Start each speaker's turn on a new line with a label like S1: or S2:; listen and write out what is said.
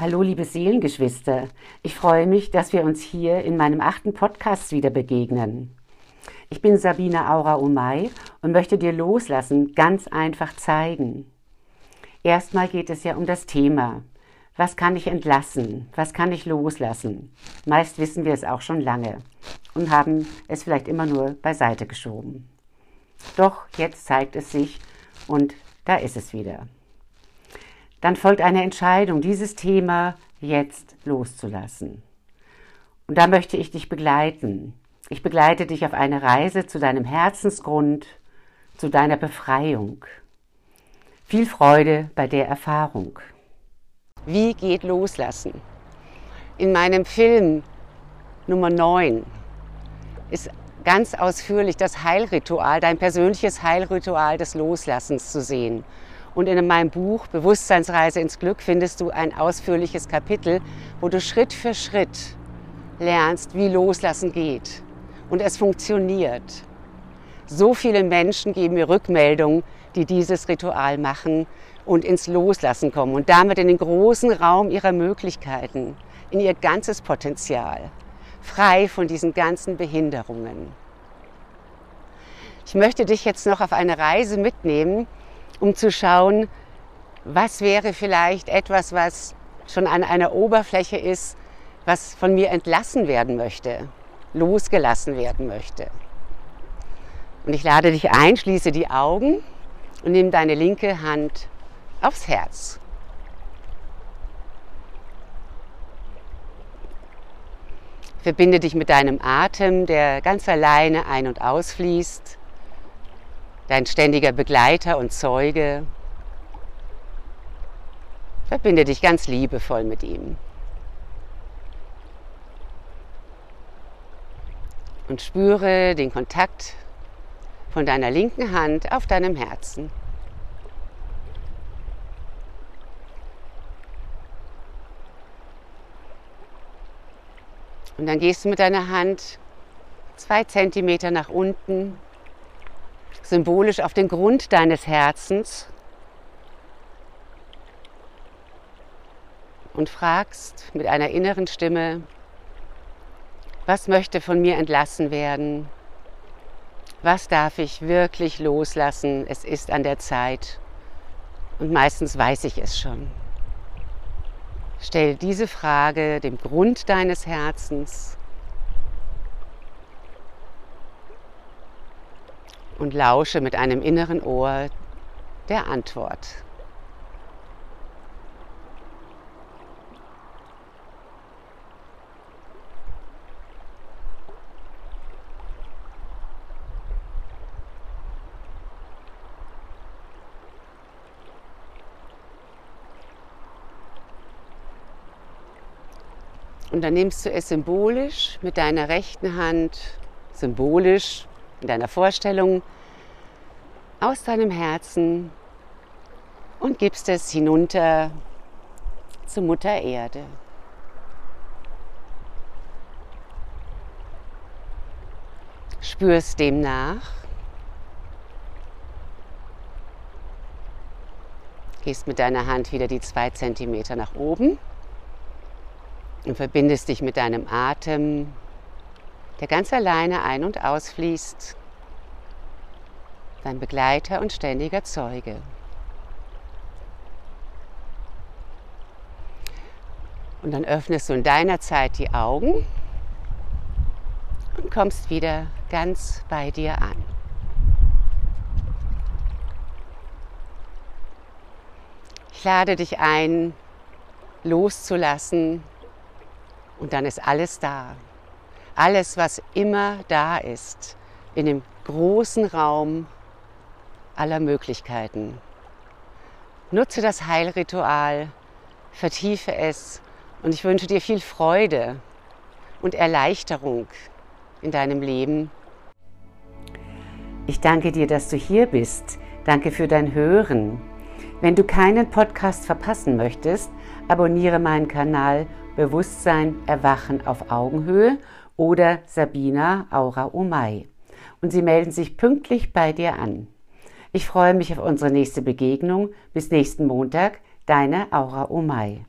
S1: Hallo, liebe Seelengeschwister. Ich freue mich, dass wir uns hier in meinem achten Podcast wieder begegnen. Ich bin Sabine Aura Omay und möchte dir loslassen ganz einfach zeigen. Erstmal geht es ja um das Thema. Was kann ich entlassen? Was kann ich loslassen? Meist wissen wir es auch schon lange und haben es vielleicht immer nur beiseite geschoben. Doch jetzt zeigt es sich und da ist es wieder. Dann folgt eine Entscheidung, dieses Thema jetzt loszulassen. Und da möchte ich dich begleiten. Ich begleite dich auf eine Reise zu deinem Herzensgrund, zu deiner Befreiung. Viel Freude bei der Erfahrung. Wie geht Loslassen? In meinem Film Nummer 9 ist ganz ausführlich das Heilritual, dein persönliches Heilritual des Loslassens zu sehen. Und in meinem Buch Bewusstseinsreise ins Glück findest du ein ausführliches Kapitel, wo du Schritt für Schritt lernst, wie Loslassen geht. Und es funktioniert. So viele Menschen geben mir Rückmeldungen, die dieses Ritual machen und ins Loslassen kommen und damit in den großen Raum ihrer Möglichkeiten, in ihr ganzes Potenzial, frei von diesen ganzen Behinderungen. Ich möchte dich jetzt noch auf eine Reise mitnehmen, um zu schauen, was wäre vielleicht etwas, was schon an einer Oberfläche ist, was von mir entlassen werden möchte, losgelassen werden möchte. Und ich lade dich ein, schließe die Augen und nimm deine linke Hand aufs Herz. Verbinde dich mit deinem Atem, der ganz alleine ein- und ausfließt dein ständiger Begleiter und Zeuge. Verbinde dich ganz liebevoll mit ihm. Und spüre den Kontakt von deiner linken Hand auf deinem Herzen. Und dann gehst du mit deiner Hand zwei Zentimeter nach unten symbolisch auf den Grund deines Herzens und fragst mit einer inneren Stimme, was möchte von mir entlassen werden? Was darf ich wirklich loslassen? Es ist an der Zeit. Und meistens weiß ich es schon. Stell diese Frage dem Grund deines Herzens und lausche mit einem inneren Ohr der Antwort. Und dann nimmst du es symbolisch mit deiner rechten Hand, symbolisch in deiner Vorstellung aus deinem Herzen und gibst es hinunter zu Mutter Erde. Spürst dem nach. Gehst mit deiner Hand wieder die zwei Zentimeter nach oben und verbindest dich mit deinem Atem der ganz alleine ein- und ausfließt, dein Begleiter und ständiger Zeuge. Und dann öffnest du in deiner Zeit die Augen und kommst wieder ganz bei dir an. Ich lade dich ein, loszulassen und dann ist alles da alles, was immer da ist, in dem großen Raum aller Möglichkeiten. Nutze das Heilritual, vertiefe es und ich wünsche dir viel Freude und Erleichterung in deinem Leben. Ich danke dir, dass du hier bist. Danke für dein Hören. Wenn du keinen Podcast verpassen möchtest, abonniere meinen Kanal Bewusstsein Erwachen auf Augenhöhe oder Sabina Aura Omai. Und sie melden sich pünktlich bei dir an. Ich freue mich auf unsere nächste Begegnung. Bis nächsten Montag, deine Aura Omai.